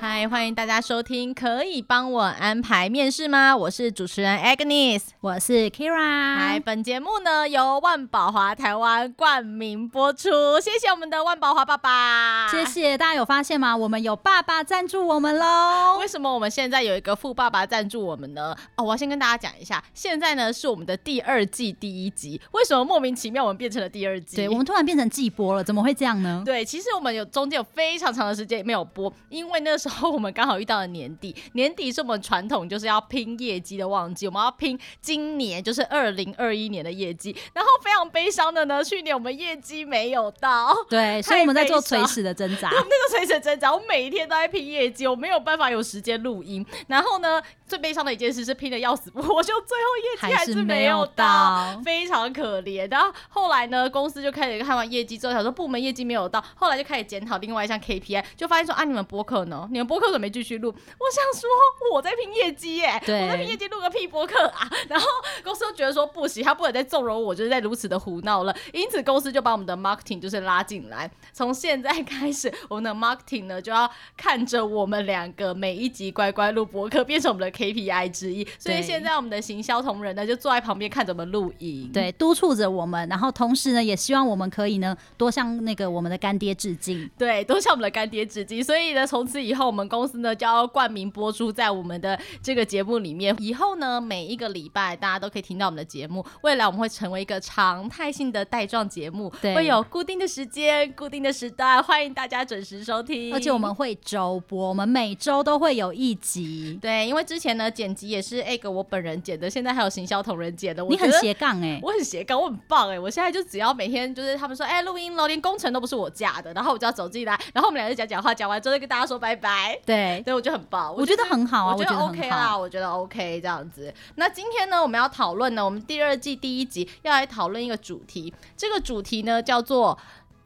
嗨，欢迎大家收听。可以帮我安排面试吗？我是主持人 Agnes，我是 Kira。嗨，本节目呢由万宝华台湾冠名播出，谢谢我们的万宝华爸爸。谢谢大家有发现吗？我们有爸爸赞助我们喽。为什么我们现在有一个富爸爸赞助我们呢？哦，我要先跟大家讲一下，现在呢是我们的第二季第一集。为什么莫名其妙我们变成了第二季？对，我们突然变成季播了，怎么会这样呢？对，其实我们有中间有非常长的时间没有播，因为那时候。然后我们刚好遇到了年底，年底是我们传统就是要拼业绩的旺季，我们要拼今年就是二零二一年的业绩。然后非常悲伤的呢，去年我们业绩没有到，对，所以我们在做垂死的挣扎。那个垂死挣扎，我每一天都在拼业绩，我没有办法有时间录音。然后呢，最悲伤的一件事是拼的要死不活，就最后业绩还是没有到，非常可怜。然后后来呢，公司就开始看完业绩之后，想说部门业绩没有到，后来就开始检讨另外一项 KPI，就发现说啊，你们播客呢？你们播客怎么没继续录？我想说我在拼业绩耶，对我在拼业绩录个屁播客啊！然后公司就觉得说不行，他不能再纵容我，就是在如此的胡闹了。因此公司就把我们的 marketing 就是拉进来，从现在开始，我们的 marketing 呢就要看着我们两个每一集乖乖录播客，变成我们的 KPI 之一。所以现在我们的行销同仁呢就坐在旁边看着我们录影，对，督促着我们。然后同时呢，也希望我们可以呢多向那个我们的干爹致敬，对，多向我们的干爹致敬。所以呢，从此以后我们公司呢就要冠名播出在我们的这个节目里面。以后呢，每一个礼拜大家都可以听到我们的节目。未来我们会成为一个常态性的带状节目，对，会有固定的时间、固定的时段，欢迎大家准时收听。而且我们会周播，我们每周都会有一集。对，因为之前呢剪辑也是 Egg 我本人剪的，现在还有行销同仁剪的。你很斜杠哎、欸，我很斜杠，我很棒哎、欸！我现在就只要每天就是他们说哎录音了，连工程都不是我架的，然后我就要走进来，然后我们俩就讲讲话，讲完之后就跟大家说拜拜。对，对我觉得很棒。我觉得很好啊，我觉得 OK 啦，我觉得 OK 这样子。那今天呢，我们要讨论呢，我们第二季第一集要来讨论一个主题，这个主题呢叫做。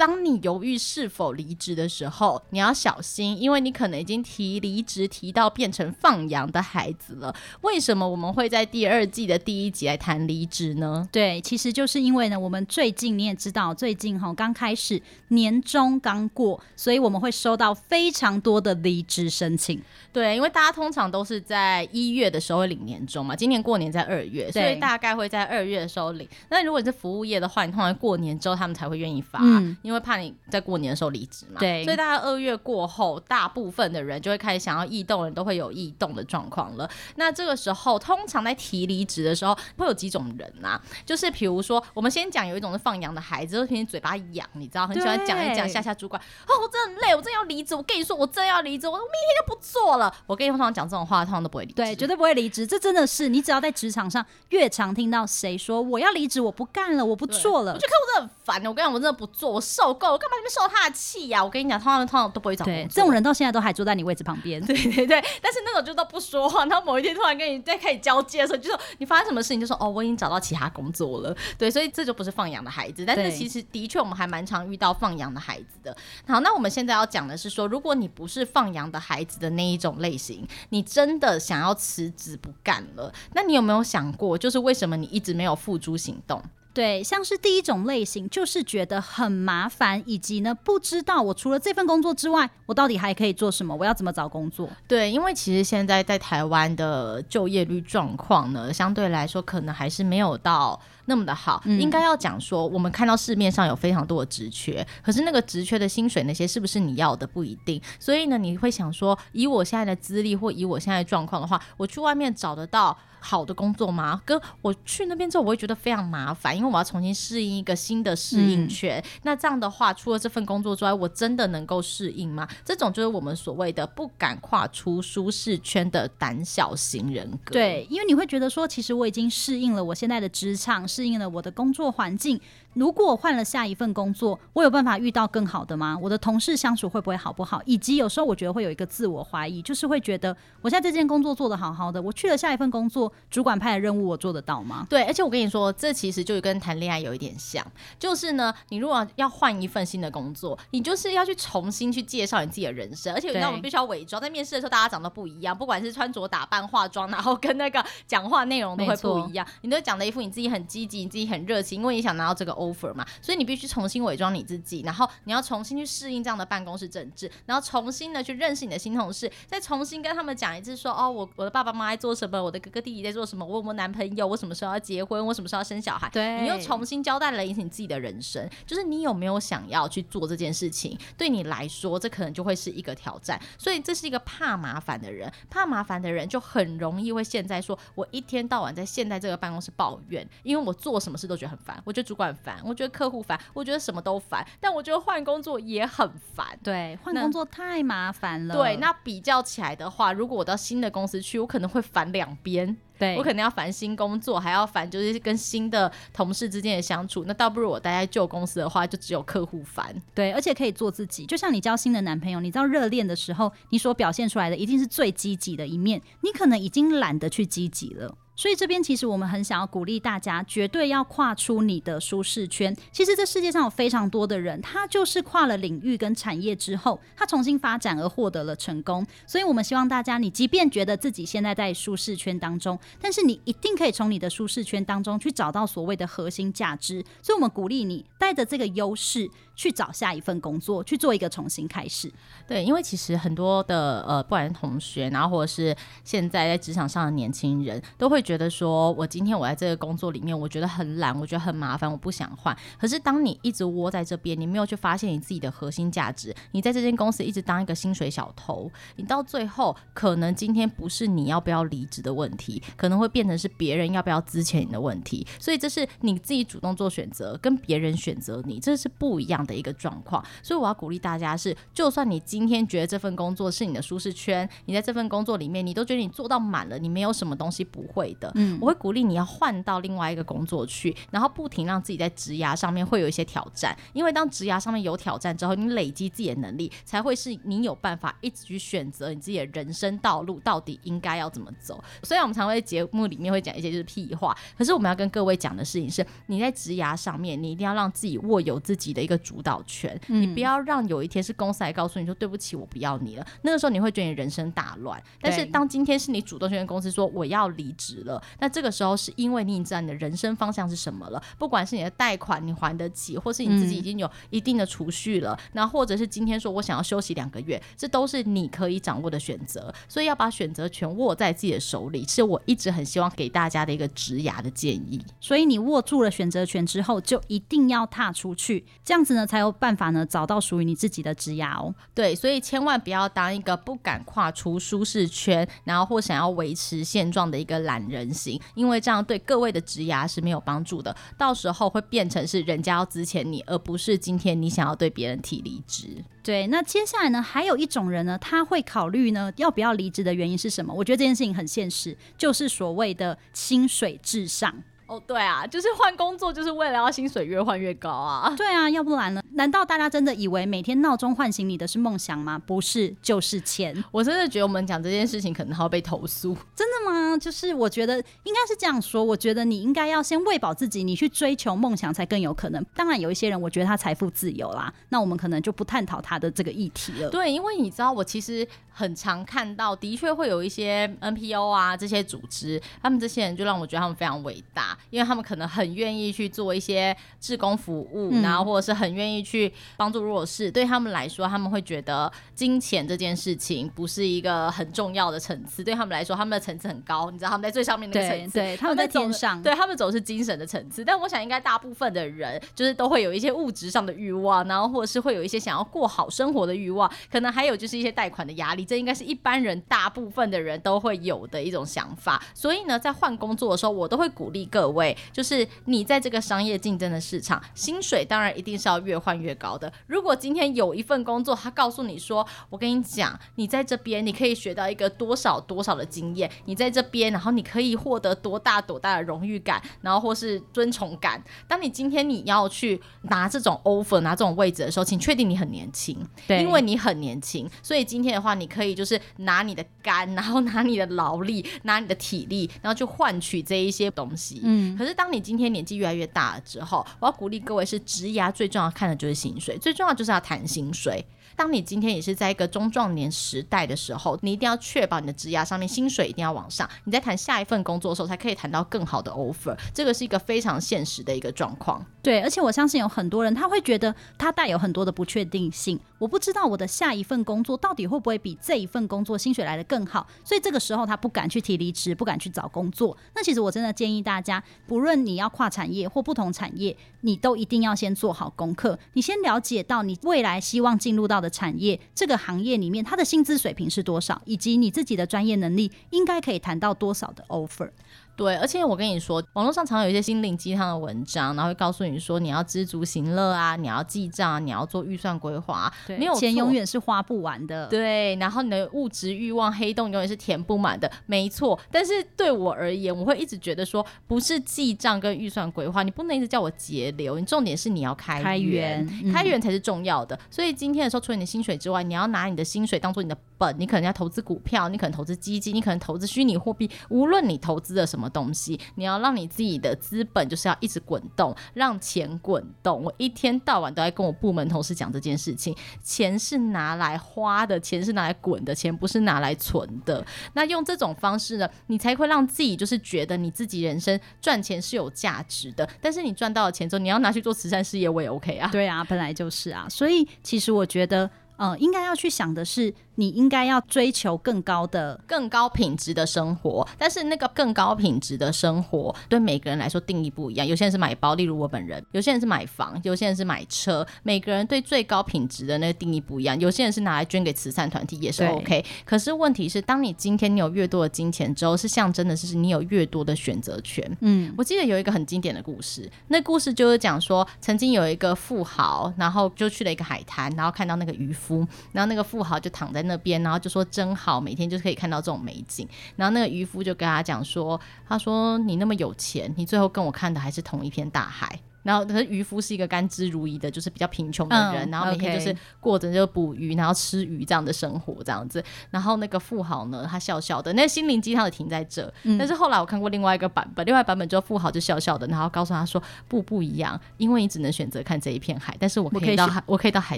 当你犹豫是否离职的时候，你要小心，因为你可能已经提离职提到变成放羊的孩子了。为什么我们会在第二季的第一集来谈离职呢？对，其实就是因为呢，我们最近你也知道，最近哈刚开始年终刚过，所以我们会收到非常多的离职申请。对，因为大家通常都是在一月的时候会领年终嘛，今年过年在二月，所以大概会在二月的时候领。那如果你是服务业的话，你通常过年之后他们才会愿意发。嗯因为怕你在过年的时候离职嘛，对，所以大概二月过后，大部分的人就会开始想要异动，人都会有异动的状况了。那这个时候，通常在提离职的时候，会有几种人呐、啊？就是比如说，我们先讲有一种是放羊的孩子，就是天天嘴巴痒，你知道，很喜欢讲一讲吓吓主管。哦，我真的很累，我真的要离职。我跟你说，我真的要离职，我明天就不做了。我跟你通常讲这种话，通常都不会离职，对，绝对不会离职。这真的是你只要在职场上越常听到谁说我要离职，我不干了，我不做了，我就看我真的很烦。我跟你讲，我真的不做，我受够了，干嘛你们受？他的气呀！我跟你讲，通常通常都不会找工作。这种人到现在都还坐在你位置旁边。对对对，但是那种就都不说话。然后某一天突然跟你在开始交接的时候，就说你发生什么事情，就说哦，我已经找到其他工作了。对，所以这就不是放羊的孩子。但是其实的确，我们还蛮常遇到放羊的孩子的。好，那我们现在要讲的是说，如果你不是放羊的孩子的那一种类型，你真的想要辞职不干了，那你有没有想过，就是为什么你一直没有付诸行动？对，像是第一种类型，就是觉得很麻烦，以及呢，不知道我除了这份工作之外，我到底还可以做什么？我要怎么找工作？对，因为其实现在在台湾的就业率状况呢，相对来说可能还是没有到那么的好。嗯、应该要讲说，我们看到市面上有非常多的职缺，可是那个职缺的薪水那些是不是你要的不一定。所以呢，你会想说，以我现在的资历或以我现在的状况的话，我去外面找得到好的工作吗？跟我去那边之后，我会觉得非常麻烦，因为我要重新适应一个新的适应圈。嗯、那这样的话，除了这份工作之外，我真的能够适应吗？这种就是我们所谓的不敢跨出舒适圈的胆小型人格。对，因为你会觉得说，其实我已经适应了我现在的职场，适应了我的工作环境，如果换了下一份工作，我有办法遇到更好的吗？我的同事相处会不会好不好？以及有时候我觉得会有一个自我怀疑，就是会觉得我现在这件工作做得好好的，我去了下一份工作，主管派的任务我做得到吗？对，而且我跟你说，这其实就跟谈恋爱有一点像，就是呢，你如果要换一份新的工作，你就是要去重新去介绍你自己的人生，而且你知道我们必须要伪装，在面试的时候大家长得不一样，不管是穿着打扮、化妆，然后跟那个讲话内容都会不一样，你都讲的一副你自己很积极，你自己很热情，因为你想拿到这个 offer 嘛，所以你必须重新伪装你自己，然后你要重新去适应这样的办公室政治，然后重新的去认识你的新同事，再重新跟他们讲一次说，哦，我我的爸爸妈妈在做什么，我的哥哥弟弟在做什么，我有没有男朋友，我什么时候要结婚，我什么时候要生小孩，对，你又重新交代了一次你自己的人生，就是你有没有想要去做这件事情，对你来说，这可能就会是一个挑战，所以这是一个怕麻烦的人，怕麻烦的人就很容易会现在说，我一天到晚在现在这个办公室抱怨，因为我做什么事都觉得很烦，我觉得主管烦，我觉得客户烦，我觉得什么都烦，但我觉得换工作也很烦，对，换工作太麻烦了。对，那比较起来的话，如果我到新的公司去，我可能会烦两边。对，我可能要烦新工作，还要烦就是跟新的同事之间的相处。那倒不如我待在旧公司的话，就只有客户烦。对，而且可以做自己。就像你交新的男朋友，你知道热恋的时候，你所表现出来的一定是最积极的一面，你可能已经懒得去积极了。所以这边其实我们很想要鼓励大家，绝对要跨出你的舒适圈。其实这世界上有非常多的人，他就是跨了领域跟产业之后，他重新发展而获得了成功。所以我们希望大家，你即便觉得自己现在在舒适圈当中，但是你一定可以从你的舒适圈当中去找到所谓的核心价值。所以我们鼓励你带着这个优势去找下一份工作，去做一个重新开始。对，因为其实很多的呃，不管是同学，然后或者是现在在职场上的年轻人，都会觉得说，我今天我在这个工作里面，我觉得很懒，我觉得很麻烦，我不想换。可是当你一直窝在这边，你没有去发现你自己的核心价值，你在这间公司一直当一个薪水小偷，你到最后可能今天不是你要不要离职的问题，可能会变成是别人要不要资遣你的问题。所以这是你自己主动做选择，跟别人选择你，这是不一样的一个状况。所以我要鼓励大家是，就算你今天觉得这份工作是你的舒适圈，你在这份工作里面，你都觉得你做到满了，你没有什么东西不会的。嗯，我会鼓励你要换到另外一个工作去，然后不停让自己在职涯上面会有一些挑战，因为当职涯上面有挑战之后，你累积自己的能力，才会是你有办法一直去选择你自己的人生道路到底应该要怎么走。虽然我们常会在节目里面会讲一些就是屁话，可是我们要跟各位讲的事情是，你在职涯上面，你一定要让自己握有自己的一个主导权，嗯、你不要让有一天是公司来告诉你说对不起，我不要你了，那个时候你会觉得你人生大乱。但是当今天是你主动去跟公司说我要离职了。那这个时候是因为你已经知道你的人生方向是什么了，不管是你的贷款你还得起，或是你自己已经有一定的储蓄了，那、嗯、或者是今天说我想要休息两个月，这都是你可以掌握的选择。所以要把选择权握在自己的手里，是我一直很希望给大家的一个职涯的建议。所以你握住了选择权之后，就一定要踏出去，这样子呢才有办法呢找到属于你自己的职涯哦。对，所以千万不要当一个不敢跨出舒适圈，然后或想要维持现状的一个懒人型。因为这样对各位的职涯是没有帮助的，到时候会变成是人家要资遣你，而不是今天你想要对别人提离职。对，那接下来呢，还有一种人呢，他会考虑呢要不要离职的原因是什么？我觉得这件事情很现实，就是所谓的薪水至上。哦，对啊，就是换工作就是为了要薪水越换越高啊。对啊，要不然呢？难道大家真的以为每天闹钟唤醒你的是梦想吗？不是，就是钱。我真的觉得我们讲这件事情可能还会被投诉。真的吗？就是我觉得应该是这样说。我觉得你应该要先喂饱自己，你去追求梦想才更有可能。当然，有一些人我觉得他财富自由啦，那我们可能就不探讨他的这个议题了。对，因为你知道，我其实很常看到，的确会有一些 NPO 啊这些组织，他们这些人就让我觉得他们非常伟大。因为他们可能很愿意去做一些志工服务，嗯、然后或者是很愿意去帮助弱势。对他们来说，他们会觉得金钱这件事情不是一个很重要的层次。对他们来说，他们的层次很高。你知道他们在最上面那个层次，对，他们在天上，对他们走是精神的层次。但我想，应该大部分的人就是都会有一些物质上的欲望，然后或者是会有一些想要过好生活的欲望，可能还有就是一些贷款的压力。这应该是一般人大部分的人都会有的一种想法。所以呢，在换工作的时候，我都会鼓励各位。位，就是你在这个商业竞争的市场，薪水当然一定是要越换越高的。如果今天有一份工作，他告诉你说：“我跟你讲，你在这边你可以学到一个多少多少的经验，你在这边，然后你可以获得多大多大的荣誉感，然后或是尊崇感。当你今天你要去拿这种 offer 拿这种位置的时候，请确定你很年轻，对，因为你很年轻，所以今天的话，你可以就是拿你的肝，然后拿你的劳力，拿你的体力，然后去换取这一些东西。嗯，可是当你今天年纪越来越大了之后，我要鼓励各位是职涯最重要看的就是薪水，最重要就是要谈薪水。当你今天也是在一个中壮年时代的时候，你一定要确保你的职涯上面薪水一定要往上，你在谈下一份工作的时候才可以谈到更好的 offer。这个是一个非常现实的一个状况。对，而且我相信有很多人他会觉得他带有很多的不确定性，我不知道我的下一份工作到底会不会比这一份工作薪水来得更好，所以这个时候他不敢去提离职，不敢去找工作。那其实我真的建议大家，不论你要跨产业或不同产业，你都一定要先做好功课，你先了解到你未来希望进入到的产业，这个行业里面它的薪资水平是多少，以及你自己的专业能力应该可以谈到多少的 offer。对，而且我跟你说，网络上常有一些心灵鸡汤的文章，然后会告诉你说，你要知足行乐啊，你要记账啊，你要做预算规划。对，没有钱永远是花不完的。对，然后你的物质欲望黑洞永远是填不满的，没错。但是对我而言，我会一直觉得说，不是记账跟预算规划，你不能一直叫我节流，你重点是你要开源，开源，嗯、开源才是重要的。所以今天的时候，除了你的薪水之外，你要拿你的薪水当做你的本，你可能要投资股票，你可能投资基金，你可能投资虚拟货币，无论你投资的什么。东西，你要让你自己的资本就是要一直滚动，让钱滚动。我一天到晚都在跟我部门同事讲这件事情，钱是拿来花的，钱是拿来滚的，钱不是拿来存的。那用这种方式呢，你才会让自己就是觉得你自己人生赚钱是有价值的。但是你赚到了钱之后，你要拿去做慈善事业，我也 OK 啊。对啊，本来就是啊。所以其实我觉得，嗯，应该要去想的是。你应该要追求更高的、更高品质的生活，但是那个更高品质的生活对每个人来说定义不一样。有些人是买包，例如我本人；有些人是买房，有些人是买车。每个人对最高品质的那个定义不一样。有些人是拿来捐给慈善团体，也是 OK。可是问题是，当你今天你有越多的金钱之后，是象征的是你有越多的选择权。嗯，我记得有一个很经典的故事，那故事就是讲说，曾经有一个富豪，然后就去了一个海滩，然后看到那个渔夫，然后那个富豪就躺在那边，然后就说真好，每天就可以看到这种美景。然后那个渔夫就跟他讲说：“他说你那么有钱，你最后跟我看的还是同一片大海。”然后，可是渔夫是一个甘之如饴的，就是比较贫穷的人，嗯、然后每天就是过着就捕鱼，然后吃鱼这样的生活，这样子。然后那个富豪呢，他笑笑的，那、心灵鸡汤的停在这。嗯、但是后来我看过另外一个版本，另外版本就富豪就笑笑的，然后告诉他说：“不，不一样，因为你只能选择看这一片海，但是我可以到海，我可以，我可以到海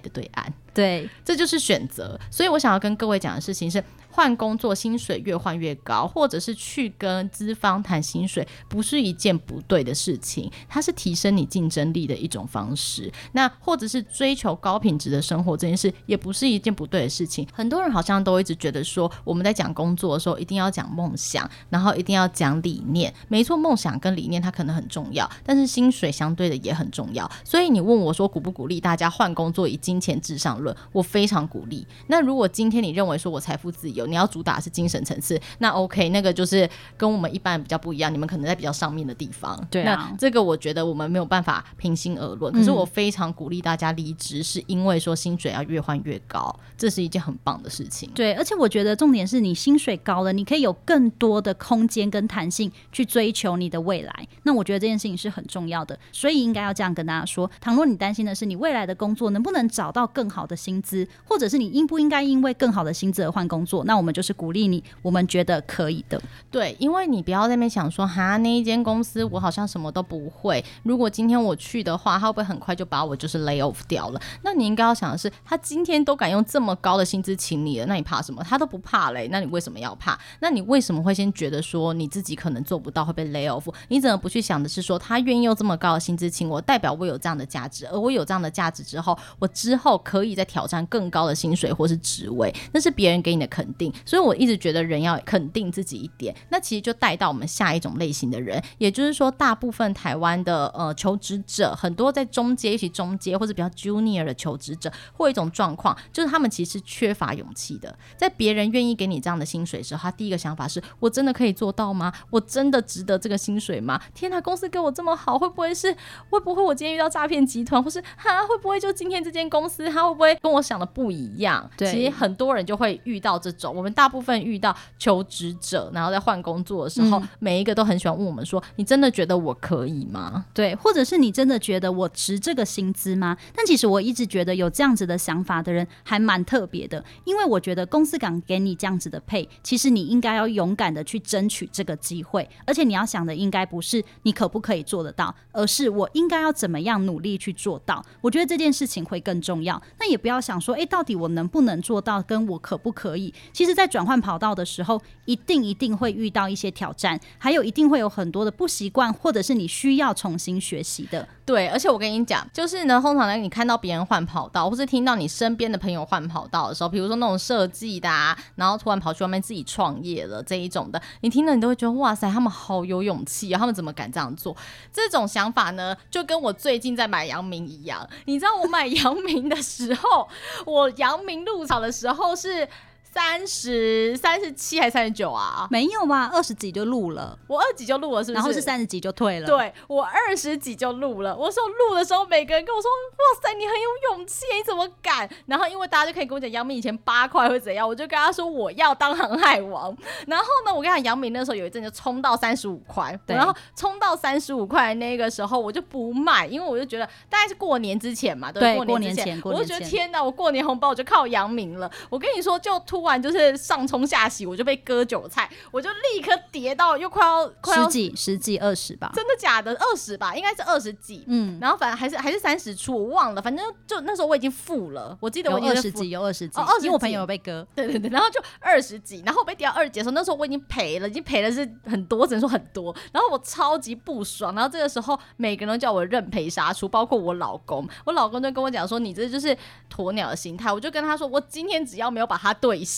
的对岸。”对，这就是选择。所以我想要跟各位讲的事情是。换工作，薪水越换越高，或者是去跟资方谈薪水，不是一件不对的事情，它是提升你竞争力的一种方式。那或者是追求高品质的生活这件事，也不是一件不对的事情。很多人好像都一直觉得说，我们在讲工作的时候一定要讲梦想，然后一定要讲理念。没错，梦想跟理念它可能很重要，但是薪水相对的也很重要。所以你问我说鼓不鼓励大家换工作以金钱至上论，我非常鼓励。那如果今天你认为说我财富自由，你要主打是精神层次，那 OK，那个就是跟我们一般比较不一样。你们可能在比较上面的地方，对啊，那这个我觉得我们没有办法平心而论。可是我非常鼓励大家离职，是因为说薪水要越换越高，这是一件很棒的事情。对，而且我觉得重点是你薪水高了，你可以有更多的空间跟弹性去追求你的未来。那我觉得这件事情是很重要的，所以应该要这样跟大家说：倘若你担心的是你未来的工作能不能找到更好的薪资，或者是你应不应该因为更好的薪资而换工作，那那我们就是。鼓励你，我们觉得可以的。对，因为你不要在那边想说，哈，那一间公司我好像什么都不会。如果今天我去的话，他会不会很快就把我就是 lay off 掉了？那你应该要想的是，他今天都敢用这么高的薪资请你了，那你怕什么？他都不怕嘞，那你为什么要怕？那你为什么会先觉得说你自己可能做不到会被 lay off？你怎么不去想的是说，他愿意用这么高的薪资请我，代表我有这样的价值，而我有这样的价值之后，我之后可以再挑战更高的薪水或是职位，那是别人给你的肯定。所以。我一直觉得人要肯定自己一点，那其实就带到我们下一种类型的人，也就是说，大部分台湾的呃求职职者很多在中阶，一起中阶或者比较 junior 的求职者，会有一种状况，就是他们其实缺乏勇气的。在别人愿意给你这样的薪水的时候，他第一个想法是：我真的可以做到吗？我真的值得这个薪水吗？天哪，公司给我这么好，会不会是？会不会我今天遇到诈骗集团，或是哈？会不会就今天这间公司，他会不会跟我想的不一样？对，其实很多人就会遇到这种。我们大部分遇到求职者，然后在换工作的时候，嗯、每一个都很喜欢问我们说：“你真的觉得我可以吗？”对，或者是你真的觉得我值这个薪资吗？但其实我一直觉得有这样子的想法的人还蛮特别的，因为我觉得公司敢给你这样子的配，其实你应该要勇敢的去争取这个机会，而且你要想的应该不是你可不可以做得到，而是我应该要怎么样努力去做到。我觉得这件事情会更重要。那也不要想说，诶，到底我能不能做到，跟我可不可以？其实，在转换跑道的时候，一定一定会遇到一些挑战，还有一定会有很多的不习惯，或者是你需要重新学习的。对，而且我跟你讲，就是呢，通常呢，你看到别人换跑道，或是听到你身边的朋友换跑道的时候，比如说那种设计的啊，然后突然跑去外面自己创业了这一种的，你听了你都会觉得哇塞，他们好有勇气啊，他们怎么敢这样做？这种想法呢，就跟我最近在买阳明一样，你知道我买阳明的时候，我阳明入场的时候是。三十三十七还是三十九啊？没有吧，二十几就录了。我二十几就录了，是不是？然后是三十几就退了。对，我二十几就录了。我说录的时候，每个人跟我说：“哇塞，你很有勇气，你怎么敢？”然后因为大家就可以跟我讲，杨明以前八块会怎样，我就跟他说我要当航海王。然后呢，我跟他讲，杨明那时候有一阵就冲到三十五块，然后冲到三十五块那个时候，我就不卖，因为我就觉得大概是过年之前嘛，对，对过年之前，我就觉得天哪，我过年红包我就靠杨明了。我跟你说，就突。不然就是上冲下洗，我就被割韭菜，我就立刻跌到又快要快要十几十几二十吧，真的假的？二十吧，应该是二十几，嗯，然后反正还是还是三十出，我忘了，反正就那时候我已经负了，我记得我二十几有二十几，哦，二十几，因为我朋友有被割，对对对，然后就二十几，然后我被跌到二十几的时候，那时候我已经赔了，已经赔了是很多，只能说很多，然后我超级不爽，然后这个时候每个人都叫我认赔杀出，包括我老公，我老公就跟我讲说，你这就是鸵鸟的心态，我就跟他说，我今天只要没有把它兑现，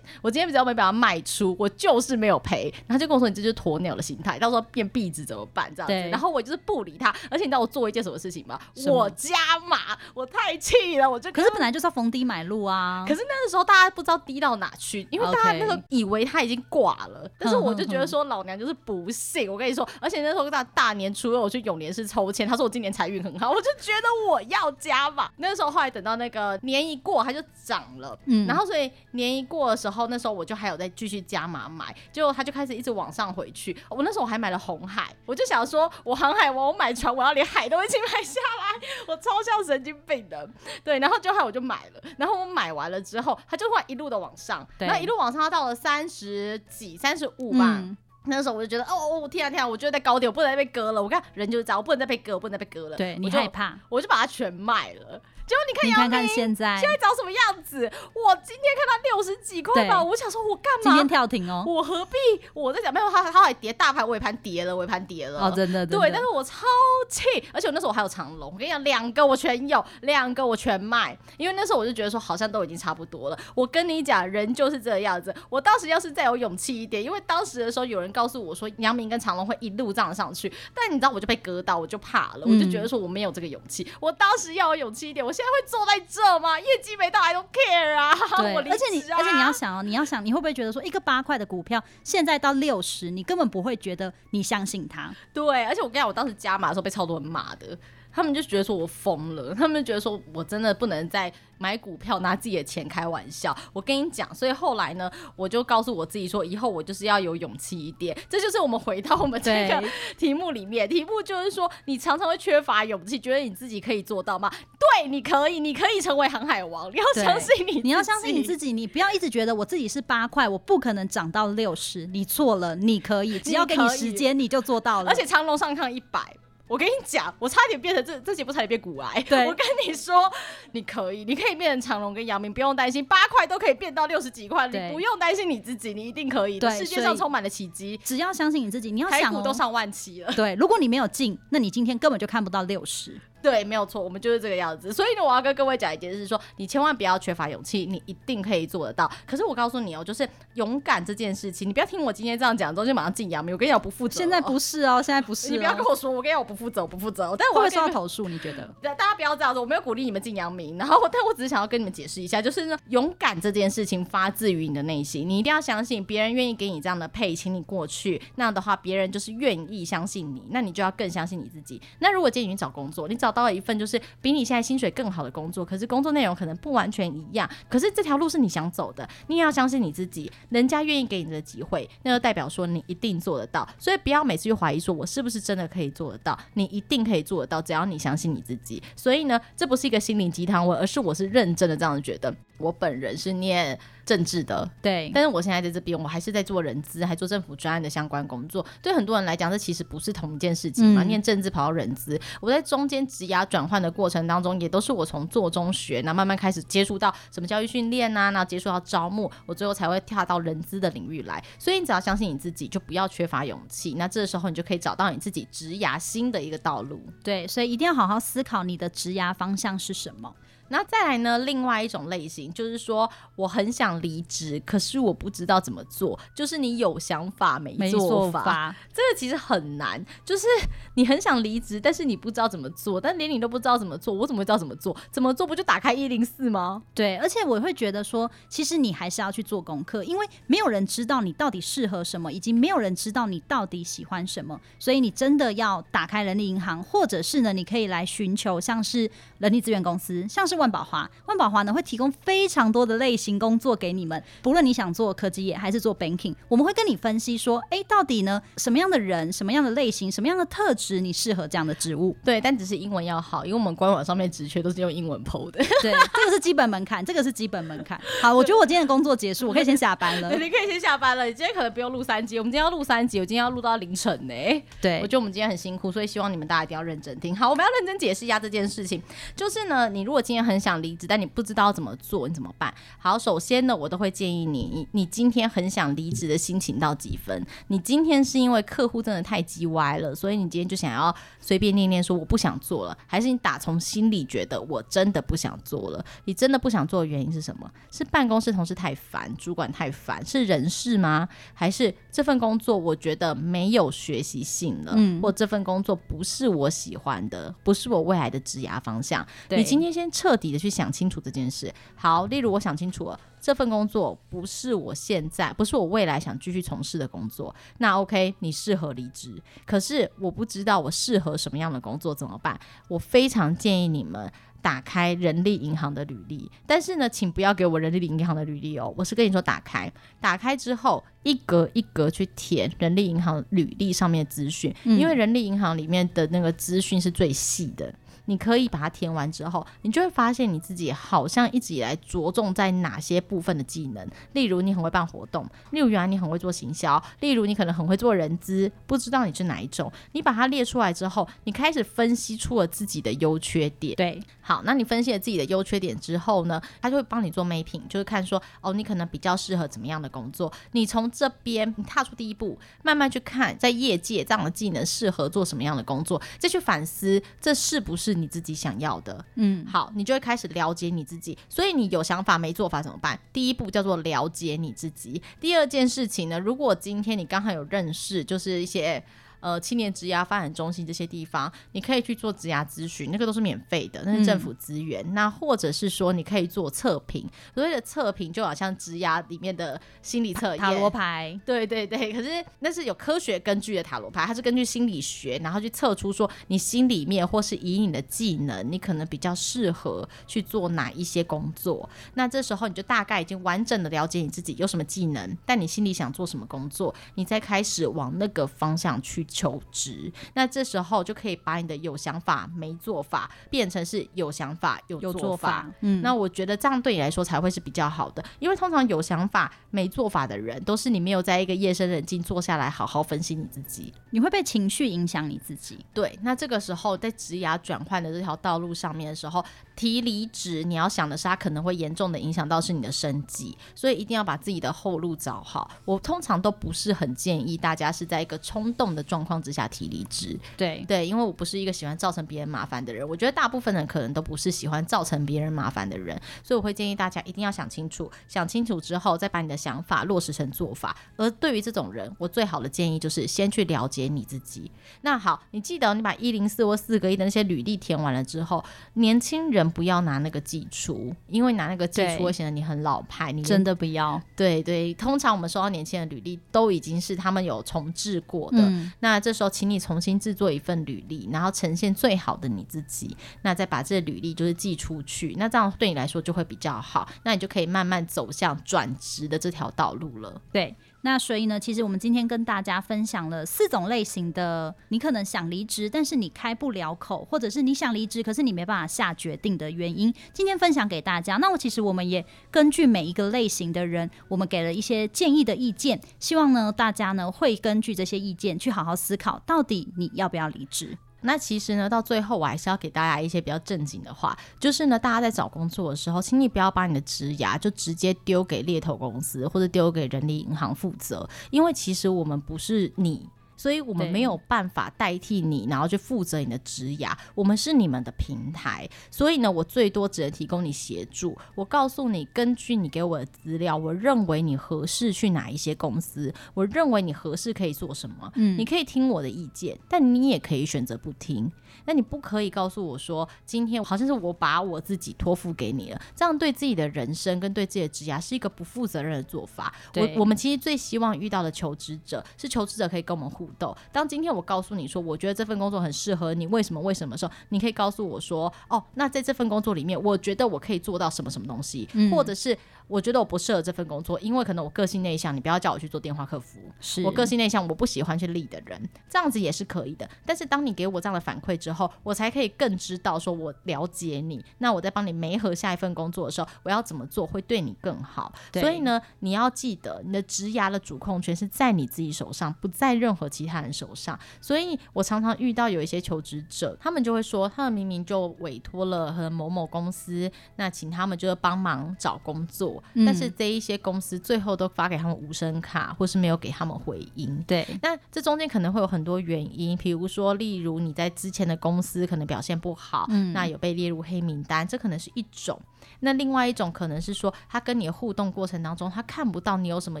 我今天。只要没把它卖出，我就是没有赔。然后就跟我说：“你这就是鸵鸟的心态，到时候变壁纸怎么办？”这样子。然后我就是不理他。而且你知道我做一件什么事情吗？我加码，我太气了，我就。可是本来就是要逢低买入啊。可是那个时候大家不知道低到哪去，因为大家那时候以为他已经挂了。但是我就觉得说老娘就是不信。我跟你说，而且那时候大大年初二我去永联市抽签，他说我今年财运很好，我就觉得我要加码。那个时候后来等到那个年一过，它就涨了。嗯。然后所以年一过的时候，那时候我。就还有在继续加码买，结果他就开始一直往上回去。我那时候我还买了红海，我就想说，我航海王我买船，我要连海都一起买下来，我超像神经病的。对，然后就后我就买了，然后我买完了之后，他就会一路的往上，然后一路往上，他到了三十几、三十五吧。嗯、那时候我就觉得，哦哦天啊天啊，我觉得在高点，我不能再被割了。我看人就是这样，我不能再被割，我不能再被割了。对，你害怕，我就把它全卖了。结果你看，你看看现在，现在长什么样子？我今天看他六十几块吧，我想说，我干嘛？今天跳停哦，我何必？我在想，没有他，他还跌，大盘尾盘跌了，尾盘跌了。哦，真的，对，但是我超气，而且我那时候我还有长龙，我跟你讲，两个我全有，两个我全卖，因为那时候我就觉得说，好像都已经差不多了。我跟你讲，人就是这样子。我当时要是再有勇气一点，因为当时的时候有人告诉我说，杨明跟长龙会一路涨上去，但你知道，我就被割到，我就怕了，我就觉得说我没有这个勇气。我当时要有勇气一点，我现在会坐在这。吗？业绩没到，I don't care 啊！对，而且你，而且你要想哦，你要想，你会不会觉得说，一个八块的股票现在到六十，你根本不会觉得你相信它？对，而且我跟你讲，我当时加码的时候被超多人骂的。他们就觉得说我疯了，他们就觉得说我真的不能再买股票拿自己的钱开玩笑。我跟你讲，所以后来呢，我就告诉我自己说，以后我就是要有勇气一点。这就是我们回到我们这个 题目里面，题目就是说，你常常会缺乏勇气，觉得你自己可以做到吗？对，你可以，你可以成为航海王。你要相信你，你要相信你自己，你不要一直觉得我自己是八块，我不可能涨到六十。你错了，你可以，只要给你时间，你就做到了。而且长荣上看一百。我跟你讲，我差点变成这这节目差点变骨癌。对，我跟你说，你可以，你可以变成长隆跟杨明，不用担心，八块都可以变到六十几块，你不用担心你自己，你一定可以。对，世界上充满了奇迹，只要相信你自己。你要想、哦，台股都上万期了。对，如果你没有进，那你今天根本就看不到六十。对，没有错，我们就是这个样子。所以呢，我要跟各位讲一件事，说你千万不要缺乏勇气，你一定可以做得到。可是我告诉你哦，就是勇敢这件事情，你不要听我今天这样讲，之后就马上进阳明。我跟你讲，不负责。现在不是哦，现在不是、哦。你不要跟我说，我跟你讲，我不负责，我不负责。但我会不会受到投诉？你觉得？大家不要这样子，我没有鼓励你们进阳明。然后，但我只是想要跟你们解释一下，就是呢，勇敢这件事情发自于你的内心，你一定要相信别人愿意给你这样的配，请你过去。那样的话，别人就是愿意相信你，那你就要更相信你自己。那如果建议你找工作，你找到了一份就是比你现在薪水更好的工作，可是工作内容可能不完全一样，可是这条路是你想走的，你也要相信你自己。人家愿意给你的机会，那就代表说你一定做得到。所以不要每次去怀疑说我是不是真的可以做得到，你一定可以做得到，只要你相信你自己。所以呢，这不是一个心灵鸡汤文，而是我是认真的这样子觉得。我本人是念 政治的，对，但是我现在在这边，我还是在做人资，还做政府专案的相关工作。对很多人来讲，这其实不是同一件事情嘛。嗯、念政治跑到人资，我在中间职涯转换的过程当中，也都是我从做中学，然后慢慢开始接触到什么教育训练啊，然后接触到招募，我最后才会跳到人资的领域来。所以你只要相信你自己，就不要缺乏勇气。那这时候你就可以找到你自己职涯新的一个道路。对，所以一定要好好思考你的职涯方向是什么。那再来呢？另外一种类型就是说，我很想离职，可是我不知道怎么做。就是你有想法没做法，法这个其实很难。就是你很想离职，但是你不知道怎么做，但连你都不知道怎么做，我怎么会知道怎么做？怎么做不就打开一零四吗？对，而且我会觉得说，其实你还是要去做功课，因为没有人知道你到底适合什么，以及没有人知道你到底喜欢什么。所以你真的要打开人力银行，或者是呢，你可以来寻求像是人力资源公司，像是。万宝华，万宝华呢会提供非常多的类型工作给你们，不论你想做科技业还是做 banking，我们会跟你分析说，哎、欸，到底呢什么样的人、什么样的类型、什么样的特质你适合这样的职务？对，但只是英文要好，因为我们官网上面职缺都是用英文 po 的。对，这个是基本门槛，这个是基本门槛。好，我觉得我今天的工作结束，我可以先下班了。你可以先下班了，你今天可能不用录三集，我们今天要录三集，我今天要录到凌晨呢。对，我觉得我们今天很辛苦，所以希望你们大家一定要认真听。好，我们要认真解释一下这件事情，就是呢，你如果今天很想离职，但你不知道怎么做，你怎么办？好，首先呢，我都会建议你，你你今天很想离职的心情到几分？你今天是因为客户真的太鸡歪了，所以你今天就想要随便念念说我不想做了，还是你打从心里觉得我真的不想做了？你真的不想做的原因是什么？是办公室同事太烦，主管太烦，是人事吗？还是这份工作我觉得没有学习性了？嗯，或这份工作不是我喜欢的，不是我未来的职涯方向？对，你今天先彻底的去想清楚。这件事好，例如我想清楚了，这份工作不是我现在，不是我未来想继续从事的工作。那 OK，你适合离职，可是我不知道我适合什么样的工作，怎么办？我非常建议你们打开人力银行的履历，但是呢，请不要给我人力银行的履历哦。我是跟你说，打开，打开之后一格一格去填人力银行履历上面的资讯，嗯，因为人力银行里面的那个资讯是最细的。你可以把它填完之后，你就会发现你自己好像一直以来着重在哪些部分的技能。例如，你很会办活动；例如，原来你很会做行销；例如，你可能很会做人资，不知道你是哪一种。你把它列出来之后，你开始分析出了自己的优缺点。对，好，那你分析了自己的优缺点之后呢，他就会帮你做 mapping，就是看说，哦，你可能比较适合怎么样的工作。你从这边你踏出第一步，慢慢去看，在业界这样的技能适合做什么样的工作，再去反思这是不是。你自己想要的，嗯，好，你就会开始了解你自己。所以你有想法没做法怎么办？第一步叫做了解你自己。第二件事情呢，如果今天你刚好有认识，就是一些。呃，青年职涯发展中心这些地方，你可以去做职涯咨询，那个都是免费的，那是政府资源。嗯、那或者是说，你可以做测评，所谓的测评就好像职涯里面的心理测验、塔罗牌，对对对。可是那是有科学根据的塔罗牌，它是根据心理学，然后去测出说你心里面或是以你的技能，你可能比较适合去做哪一些工作。那这时候你就大概已经完整的了解你自己有什么技能，但你心里想做什么工作，你再开始往那个方向去。求职，那这时候就可以把你的有想法没做法变成是有想法有做法。嗯，那我觉得这样对你来说才会是比较好的，因为通常有想法没做法的人，都是你没有在一个夜深人静坐下来好好分析你自己，你会被情绪影响你自己。对，那这个时候在职涯转换的这条道路上面的时候，提离职，你要想的是，它可能会严重的影响到是你的生计，所以一定要把自己的后路找好。我通常都不是很建议大家是在一个冲动的状况之下提离职。对对，因为我不是一个喜欢造成别人麻烦的人。我觉得大部分人可能都不是喜欢造成别人麻烦的人，所以我会建议大家一定要想清楚，想清楚之后再把你的想法落实成做法。而对于这种人，我最好的建议就是先去了解你自己。那好，你记得你把一零四或四个一的那些履历填完了之后，年轻人。不要拿那个寄出，因为拿那个寄出会显得你很老派。你真的不要。对对，通常我们收到年轻人的履历都已经是他们有重置过的。嗯。那这时候，请你重新制作一份履历，然后呈现最好的你自己，那再把这履历就是寄出去。那这样对你来说就会比较好，那你就可以慢慢走向转职的这条道路了。对。那所以呢，其实我们今天跟大家分享了四种类型的，你可能想离职，但是你开不了口，或者是你想离职，可是你没办法下决定的原因，今天分享给大家。那我其实我们也根据每一个类型的人，我们给了一些建议的意见，希望呢大家呢会根据这些意见去好好思考，到底你要不要离职。那其实呢，到最后我还是要给大家一些比较正经的话，就是呢，大家在找工作的时候，请你不要把你的职涯就直接丢给猎头公司或者丢给人力银行负责，因为其实我们不是你。所以我们没有办法代替你，然后去负责你的职涯。我们是你们的平台，所以呢，我最多只能提供你协助。我告诉你，根据你给我的资料，我认为你合适去哪一些公司，我认为你合适可以做什么。嗯，你可以听我的意见，但你也可以选择不听。那你不可以告诉我说，今天好像是我把我自己托付给你了，这样对自己的人生跟对自己的职涯是一个不负责任的做法。我我们其实最希望遇到的求职者是求职者可以跟我们互动。当今天我告诉你说，我觉得这份工作很适合你，为什么？为什么？时候，你可以告诉我说，哦，那在这份工作里面，我觉得我可以做到什么什么东西，嗯、或者是。我觉得我不适合这份工作，因为可能我个性内向，你不要叫我去做电话客服。是我个性内向，我不喜欢去 lead 的人，这样子也是可以的。但是当你给我这样的反馈之后，我才可以更知道说我了解你。那我在帮你媒合下一份工作的时候，我要怎么做会对你更好？所以呢，你要记得，你的职涯的主控权是在你自己手上，不在任何其他人手上。所以我常常遇到有一些求职者，他们就会说，他们明明就委托了和某某公司，那请他们就是帮忙找工作。但是这一些公司最后都发给他们无声卡，或是没有给他们回音。对，那这中间可能会有很多原因，比如说，例如你在之前的公司可能表现不好，嗯，那有被列入黑名单，这可能是一种。那另外一种可能是说，他跟你的互动过程当中，他看不到你有什么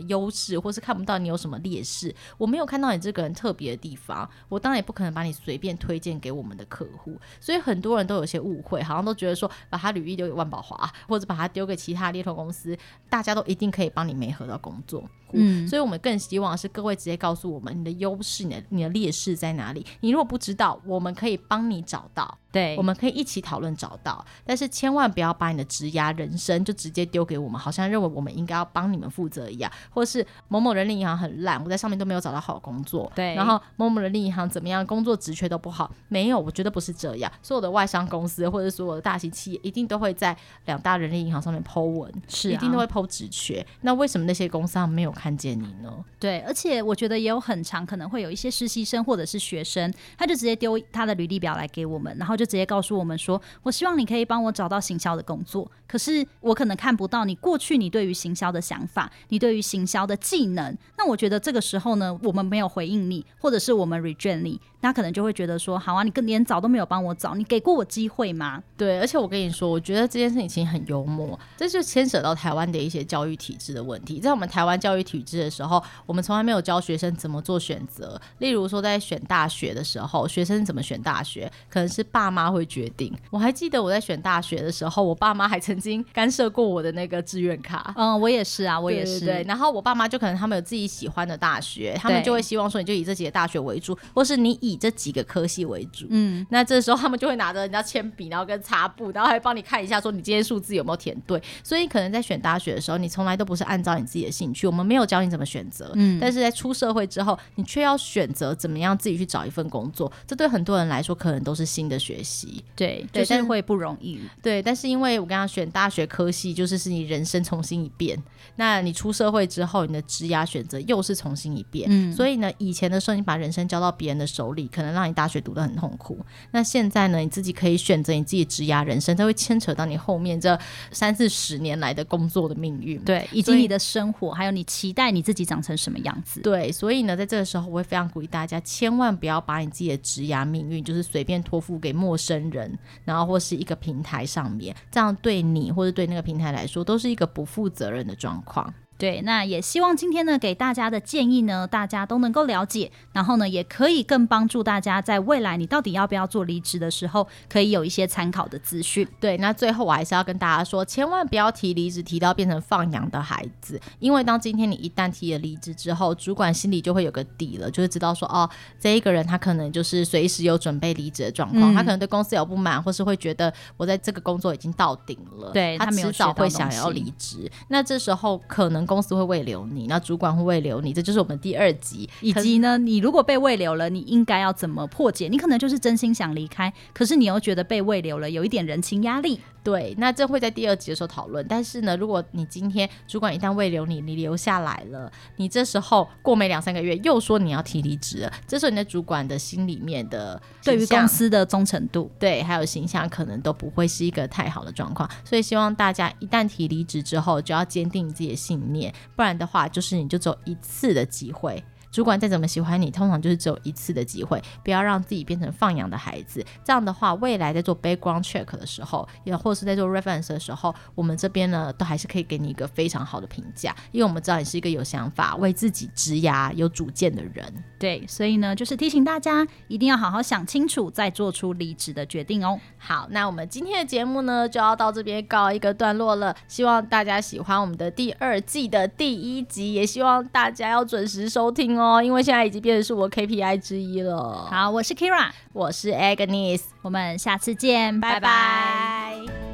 优势，或是看不到你有什么劣势。我没有看到你这个人特别的地方，我当然也不可能把你随便推荐给我们的客户。所以很多人都有些误会，好像都觉得说，把他履历丢给万宝华，或者把他丢给其他猎头公司，大家都一定可以帮你没合到工作。嗯，所以我们更希望是各位直接告诉我们你的优势、你的你的劣势在哪里。你如果不知道，我们可以帮你找到。对，我们可以一起讨论找到，但是千万不要把你的职涯人生就直接丢给我们，好像认为我们应该要帮你们负责一样，或是某某人力银行很烂，我在上面都没有找到好工作。对，然后某某人力银行怎么样，工作职缺都不好。没有，我觉得不是这样。所有的外商公司或者所有的大型企业，一定都会在两大人力银行上面 po 文，是、啊、一定都会 po 职缺。那为什么那些公司他们没有看见你呢？对，而且我觉得也有很长可能会有一些实习生或者是学生，他就直接丢他的履历表来给我们，然后。就直接告诉我们说，我希望你可以帮我找到行销的工作，可是我可能看不到你过去你对于行销的想法，你对于行销的技能。那我觉得这个时候呢，我们没有回应你，或者是我们 reject 你。他可能就会觉得说，好啊，你跟连找都没有帮我找，你给过我机会吗？对，而且我跟你说，我觉得这件事情其实很幽默，这就牵扯到台湾的一些教育体制的问题。在我们台湾教育体制的时候，我们从来没有教学生怎么做选择。例如说，在选大学的时候，学生怎么选大学，可能是爸妈会决定。我还记得我在选大学的时候，我爸妈还曾经干涉过我的那个志愿卡。嗯，我也是啊，我也是。然后我爸妈就可能他们有自己喜欢的大学，他们就会希望说，你就以这几个大学为主，或是你以以这几个科系为主，嗯，那这时候他们就会拿着人家铅笔，然后跟擦布，然后还帮你看一下，说你今天数字有没有填对。所以可能在选大学的时候，你从来都不是按照你自己的兴趣，我们没有教你怎么选择，嗯，但是在出社会之后，你却要选择怎么样自己去找一份工作，这对很多人来说可能都是新的学习，对，对，就是会不容易，对。但是因为我刚刚选大学科系，就是是你人生重新一遍，那你出社会之后，你的职涯选择又是重新一遍，嗯，所以呢，以前的时候你把人生交到别人的手里。力，可能让你大学读得很痛苦。那现在呢，你自己可以选择你自己职涯人生，它会牵扯到你后面这三四十年来的工作的命运，对，以及你的生活，还有你期待你自己长成什么样子。对，所以呢，在这个时候，我会非常鼓励大家，千万不要把你自己的职涯命运就是随便托付给陌生人，然后或是一个平台上面，这样对你或者对那个平台来说，都是一个不负责任的状况。对，那也希望今天呢，给大家的建议呢，大家都能够了解，然后呢，也可以更帮助大家在未来你到底要不要做离职的时候，可以有一些参考的资讯。对，那最后我还是要跟大家说，千万不要提离职提到变成放养的孩子，因为当今天你一旦提了离职之后，主管心里就会有个底了，就是知道说，哦，这一个人他可能就是随时有准备离职的状况，嗯、他可能对公司有不满，或是会觉得我在这个工作已经到顶了，对，他迟早会想要离职。那这时候可能公司会慰留你，那主管会慰留你，这就是我们第二集。以及呢，你如果被慰留了，你应该要怎么破解？你可能就是真心想离开，可是你又觉得被慰留了，有一点人情压力。对，那这会在第二集的时候讨论。但是呢，如果你今天主管一旦未留你，你留下来了，你这时候过没两三个月又说你要提离职了，这时候你的主管的心里面的对于公司的忠诚度，对，还有形象可能都不会是一个太好的状况。所以希望大家一旦提离职之后，就要坚定自己的信念，不然的话，就是你就只有一次的机会。主管再怎么喜欢你，通常就是只有一次的机会，不要让自己变成放养的孩子。这样的话，未来在做 background check 的时候，也或是在做 reference 的时候，我们这边呢，都还是可以给你一个非常好的评价，因为我们知道你是一个有想法、为自己职涯有主见的人。对，所以呢，就是提醒大家一定要好好想清楚，再做出离职的决定哦。好，那我们今天的节目呢，就要到这边告一个段落了。希望大家喜欢我们的第二季的第一集，也希望大家要准时收听哦。哦，因为现在已经变成是我 KPI 之一了。好，我是 Kira，我是 Agnes，我们下次见，拜拜。拜拜。